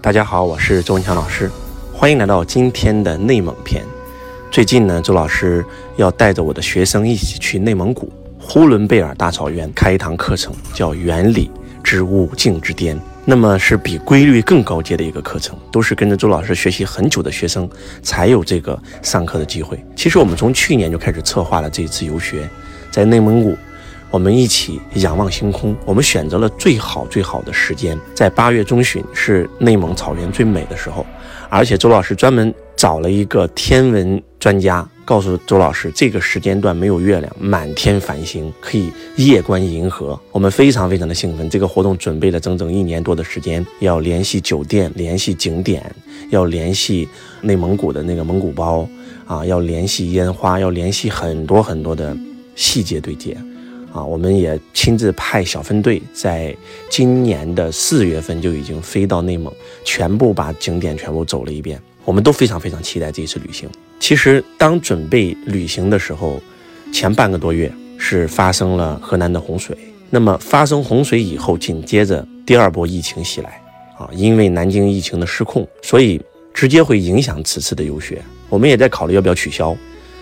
大家好，我是周文强老师，欢迎来到今天的内蒙篇。最近呢，周老师要带着我的学生一起去内蒙古呼伦贝尔大草原开一堂课程，叫《原理之五境之巅》。那么是比规律更高阶的一个课程，都是跟着周老师学习很久的学生才有这个上课的机会。其实我们从去年就开始策划了这一次游学，在内蒙古。我们一起仰望星空。我们选择了最好最好的时间，在八月中旬是内蒙草原最美的时候，而且周老师专门找了一个天文专家，告诉周老师这个时间段没有月亮，满天繁星，可以夜观银河。我们非常非常的兴奋。这个活动准备了整整一年多的时间，要联系酒店，联系景点，要联系内蒙古的那个蒙古包啊，要联系烟花，要联系很多很多的细节对接。啊，我们也亲自派小分队，在今年的四月份就已经飞到内蒙，全部把景点全部走了一遍。我们都非常非常期待这一次旅行。其实，当准备旅行的时候，前半个多月是发生了河南的洪水。那么发生洪水以后，紧接着第二波疫情袭来，啊，因为南京疫情的失控，所以直接会影响此次的游学。我们也在考虑要不要取消。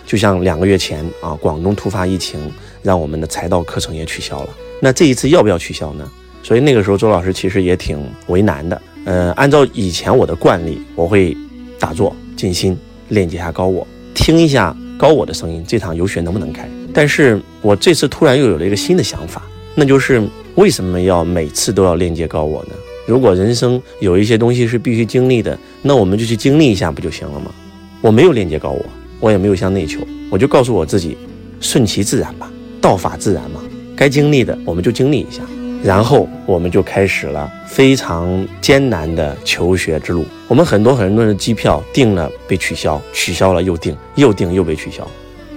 就像两个月前啊，广东突发疫情，让我们的财道课程也取消了。那这一次要不要取消呢？所以那个时候周老师其实也挺为难的。呃，按照以前我的惯例，我会打坐静心，链接下高我，听一下高我的声音，这场游学能不能开？但是我这次突然又有了一个新的想法，那就是为什么要每次都要链接高我呢？如果人生有一些东西是必须经历的，那我们就去经历一下不就行了吗？我没有链接高我。我也没有向内求，我就告诉我自己，顺其自然吧，道法自然嘛。该经历的我们就经历一下，然后我们就开始了非常艰难的求学之路。我们很多很多的机票订了被取消，取消了又订，又订又被取消。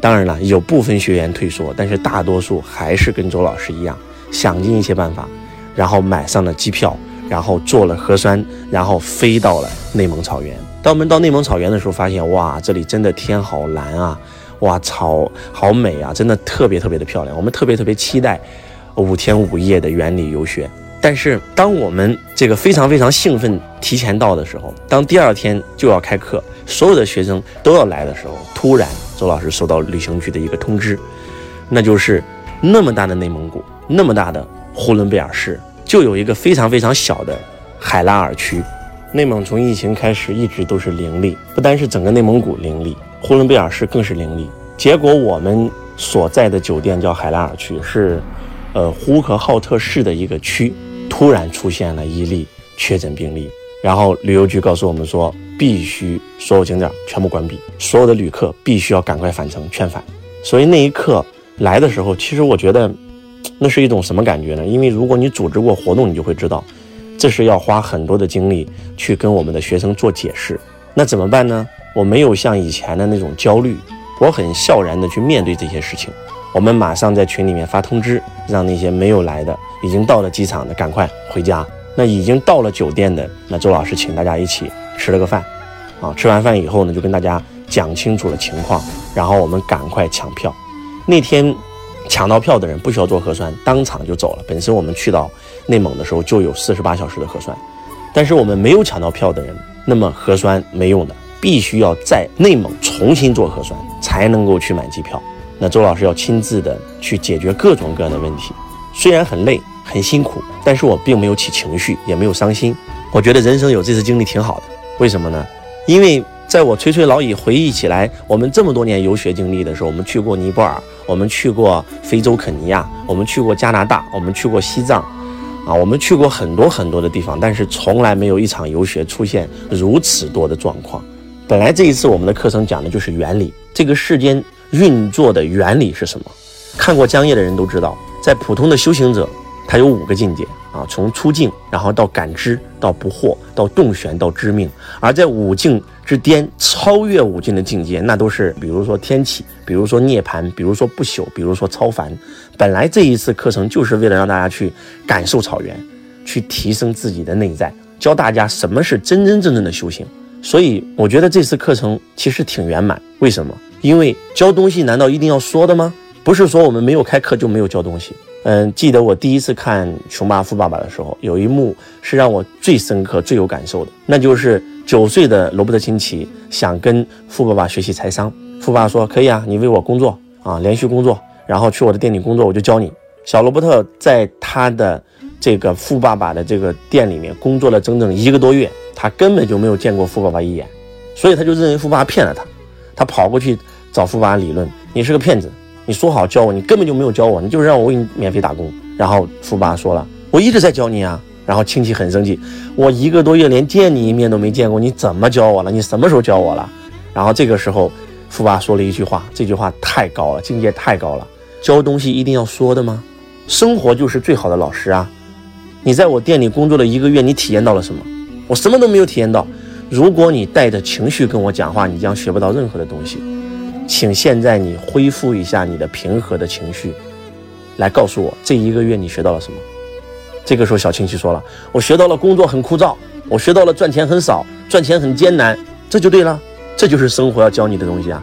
当然了，有部分学员退缩，但是大多数还是跟周老师一样，想尽一切办法，然后买上了机票。然后做了核酸，然后飞到了内蒙草原。当我们到内蒙草原的时候，发现哇，这里真的天好蓝啊，哇，草好美啊，真的特别特别的漂亮。我们特别特别期待五天五夜的园里游学。但是当我们这个非常非常兴奋提前到的时候，当第二天就要开课，所有的学生都要来的时候，突然周老师收到旅行局的一个通知，那就是那么大的内蒙古，那么大的呼伦贝尔市。就有一个非常非常小的海拉尔区，内蒙从疫情开始一直都是零例，不单是整个内蒙古零例，呼伦贝尔市更是零例。结果我们所在的酒店叫海拉尔区，是呃呼和浩特市的一个区，突然出现了一例确诊病例，然后旅游局告诉我们说，必须所有景点全部关闭，所有的旅客必须要赶快返程劝返。所以那一刻来的时候，其实我觉得。那是一种什么感觉呢？因为如果你组织过活动，你就会知道，这是要花很多的精力去跟我们的学生做解释。那怎么办呢？我没有像以前的那种焦虑，我很笑然的去面对这些事情。我们马上在群里面发通知，让那些没有来的、已经到了机场的赶快回家。那已经到了酒店的，那周老师请大家一起吃了个饭，啊，吃完饭以后呢，就跟大家讲清楚了情况，然后我们赶快抢票。那天。抢到票的人不需要做核酸，当场就走了。本身我们去到内蒙的时候就有四十八小时的核酸，但是我们没有抢到票的人，那么核酸没用的，必须要在内蒙重新做核酸才能够去买机票。那周老师要亲自的去解决各种各样的问题，虽然很累很辛苦，但是我并没有起情绪，也没有伤心。我觉得人生有这次经历挺好的，为什么呢？因为。在我垂垂老矣回忆起来，我们这么多年游学经历的时候，我们去过尼泊尔，我们去过非洲肯尼亚，我们去过加拿大，我们去过西藏，啊，我们去过很多很多的地方，但是从来没有一场游学出现如此多的状况。本来这一次我们的课程讲的就是原理，这个世间运作的原理是什么？看过江夜的人都知道，在普通的修行者，他有五个境界。啊，从出境，然后到感知，到不惑，到洞玄，到知命。而在五境之巅，超越五境的境界，那都是比如说天启，比如说涅槃，比如说不朽，比如说超凡。本来这一次课程就是为了让大家去感受草原，去提升自己的内在，教大家什么是真真正正的修行。所以我觉得这次课程其实挺圆满。为什么？因为教东西难道一定要说的吗？不是说我们没有开课就没有教东西。嗯，记得我第一次看《穷爸富爸爸》的时候，有一幕是让我最深刻、最有感受的，那就是九岁的罗伯特清崎想跟富爸爸学习财商。富爸爸说：“可以啊，你为我工作啊，连续工作，然后去我的店里工作，我就教你。”小罗伯特在他的这个富爸爸的这个店里面工作了整整一个多月，他根本就没有见过富爸爸一眼，所以他就认为富爸爸骗了他。他跑过去找富爸爸理论：“你是个骗子，你说好教我，你根本就没有教我，你就是让我为你免费打工。”然后富爸爸说了：“我一直在教你啊。”然后亲戚很生气：“我一个多月连见你一面都没见过，你怎么教我了？你什么时候教我了？”然后这个时候。富爸说了一句话，这句话太高了，境界太高了。教东西一定要说的吗？生活就是最好的老师啊！你在我店里工作了一个月，你体验到了什么？我什么都没有体验到。如果你带着情绪跟我讲话，你将学不到任何的东西。请现在你恢复一下你的平和的情绪，来告诉我这一个月你学到了什么？这个时候小亲戚说了，我学到了工作很枯燥，我学到了赚钱很少，赚钱很艰难，这就对了。这就是生活要教你的东西啊！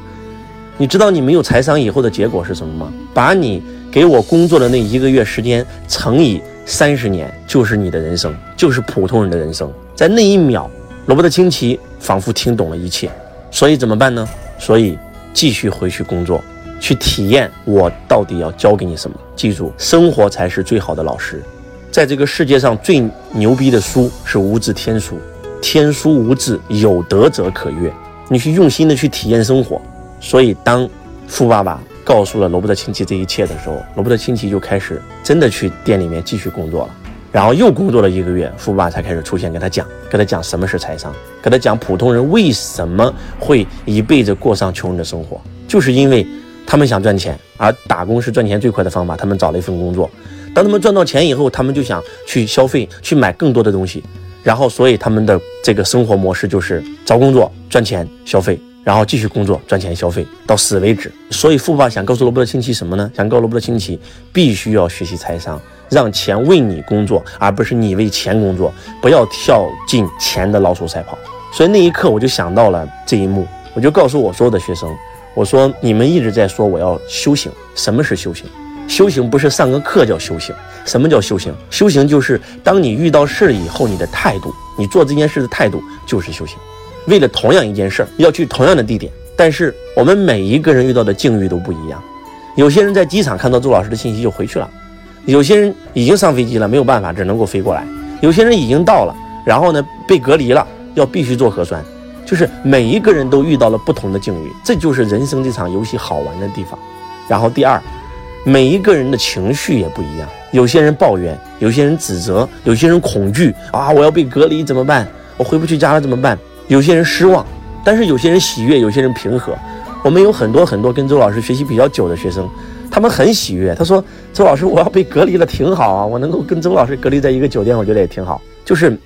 你知道你没有财商以后的结果是什么吗？把你给我工作的那一个月时间乘以三十年，就是你的人生，就是普通人的人生。在那一秒，罗伯特清崎仿佛听懂了一切。所以怎么办呢？所以继续回去工作，去体验我到底要教给你什么。记住，生活才是最好的老师。在这个世界上最牛逼的书是无字天书，天书无字，有德者可阅。你去用心的去体验生活，所以当富爸爸告诉了罗伯特亲戚这一切的时候，罗伯特亲戚就开始真的去店里面继续工作了。然后又工作了一个月，富爸才开始出现，跟他讲，跟他讲什么是财商，跟他讲普通人为什么会一辈子过上穷人的生活，就是因为他们想赚钱，而打工是赚钱最快的方法。他们找了一份工作，当他们赚到钱以后，他们就想去消费，去买更多的东西。然后，所以他们的这个生活模式就是找工作赚钱消费，然后继续工作赚钱消费到死为止。所以富爸想告诉罗伯特亲戚什么呢？想告诉罗伯特亲戚，必须要学习财商，让钱为你工作，而不是你为钱工作，不要跳进钱的老鼠赛跑。所以那一刻我就想到了这一幕，我就告诉我所有的学生，我说你们一直在说我要修行，什么是修行？修行不是上个课叫修行，什么叫修行？修行就是当你遇到事以后，你的态度，你做这件事的态度就是修行。为了同样一件事儿，要去同样的地点，但是我们每一个人遇到的境遇都不一样。有些人在机场看到周老师的信息就回去了，有些人已经上飞机了，没有办法，只能够飞过来。有些人已经到了，然后呢被隔离了，要必须做核酸。就是每一个人都遇到了不同的境遇，这就是人生这场游戏好玩的地方。然后第二。每一个人的情绪也不一样，有些人抱怨，有些人指责，有些人恐惧啊！我要被隔离怎么办？我回不去家了怎么办？有些人失望，但是有些人喜悦，有些人平和。我们有很多很多跟周老师学习比较久的学生，他们很喜悦。他说：“周老师，我要被隔离了，挺好啊！我能够跟周老师隔离在一个酒店，我觉得也挺好。就是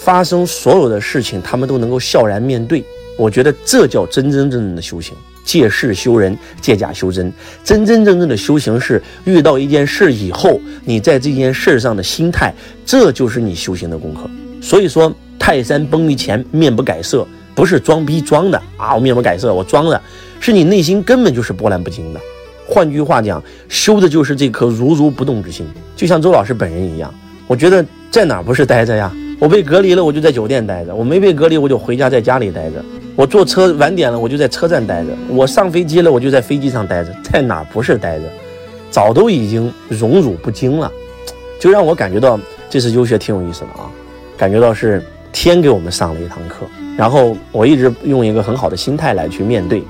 发生所有的事情，他们都能够笑然面对。我觉得这叫真真正正的修行。”借事修人，借假修真。真真正正的修行是遇到一件事以后，你在这件事上的心态，这就是你修行的功课。所以说，泰山崩于前面不改色，不是装逼装的啊！我面不改色，我装的，是你内心根本就是波澜不惊的。换句话讲，修的就是这颗如如不动之心。就像周老师本人一样，我觉得在哪不是待着呀？我被隔离了，我就在酒店待着；我没被隔离，我就回家在家里待着。我坐车晚点了，我就在车站待着；我上飞机了，我就在飞机上待着。在哪不是待着？早都已经荣辱不惊了，就让我感觉到这次游学挺有意思的啊！感觉到是天给我们上了一堂课。然后我一直用一个很好的心态来去面对。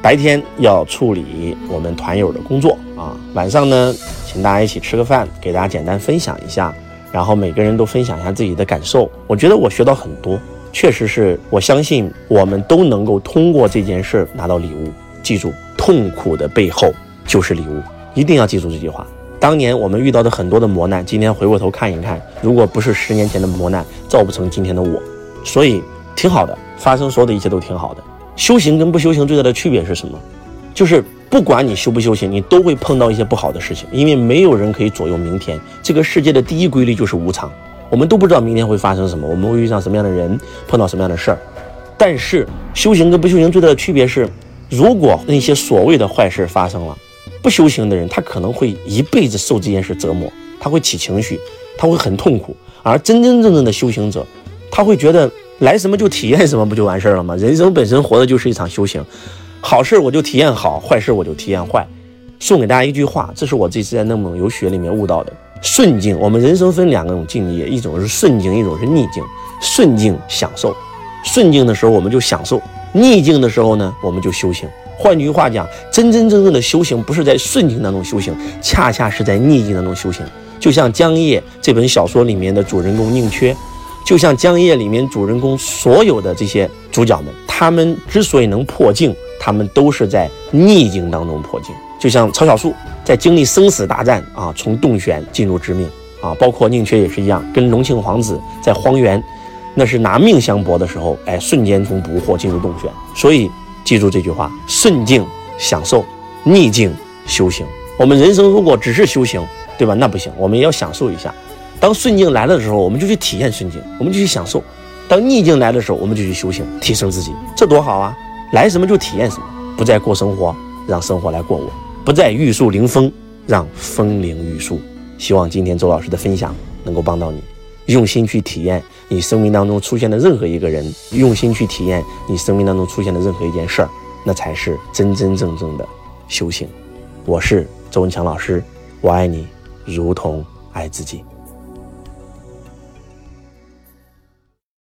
白天要处理我们团友的工作啊，晚上呢，请大家一起吃个饭，给大家简单分享一下，然后每个人都分享一下自己的感受。我觉得我学到很多。确实是我相信，我们都能够通过这件事拿到礼物。记住，痛苦的背后就是礼物，一定要记住这句话。当年我们遇到的很多的磨难，今天回过头看一看，如果不是十年前的磨难，造不成今天的我。所以挺好的，发生所有的一切都挺好的。修行跟不修行最大的区别是什么？就是不管你修不修行，你都会碰到一些不好的事情，因为没有人可以左右明天。这个世界的第一规律就是无常。我们都不知道明天会发生什么，我们会遇上什么样的人，碰到什么样的事儿。但是修行跟不修行最大的区别是，如果那些所谓的坏事发生了，不修行的人，他可能会一辈子受这件事折磨，他会起情绪，他会很痛苦。而真真正正的修行者，他会觉得来什么就体验什么，不就完事了吗？人生本身活的就是一场修行，好事我就体验好，坏事我就体验坏。送给大家一句话，这是我这次在内蒙游学里面悟到的：顺境。我们人生分两种境界，一种是顺境，一种是逆境。顺境享受，顺境的时候我们就享受；逆境的时候呢，我们就修行。换句话讲，真真正正的修行不是在顺境当中修行，恰恰是在逆境当中修行。就像《江夜》这本小说里面的主人公宁缺，就像《江夜》里面主人公所有的这些主角们，他们之所以能破境，他们都是在逆境当中破境。就像曹小树在经历生死大战啊，从洞玄进入致命啊，包括宁缺也是一样，跟隆庆皇子在荒原，那是拿命相搏的时候，哎，瞬间从不惑进入洞玄。所以记住这句话：顺境享受，逆境修行。我们人生如果只是修行，对吧？那不行，我们也要享受一下。当顺境来了的时候，我们就去体验顺境，我们就去享受；当逆境来的时候，我们就去修行，提升自己，这多好啊！来什么就体验什么，不再过生活，让生活来过我。不再玉树临风，让风铃玉树。希望今天周老师的分享能够帮到你，用心去体验你生命当中出现的任何一个人，用心去体验你生命当中出现的任何一件事儿，那才是真真正正的修行。我是周文强老师，我爱你，如同爱自己。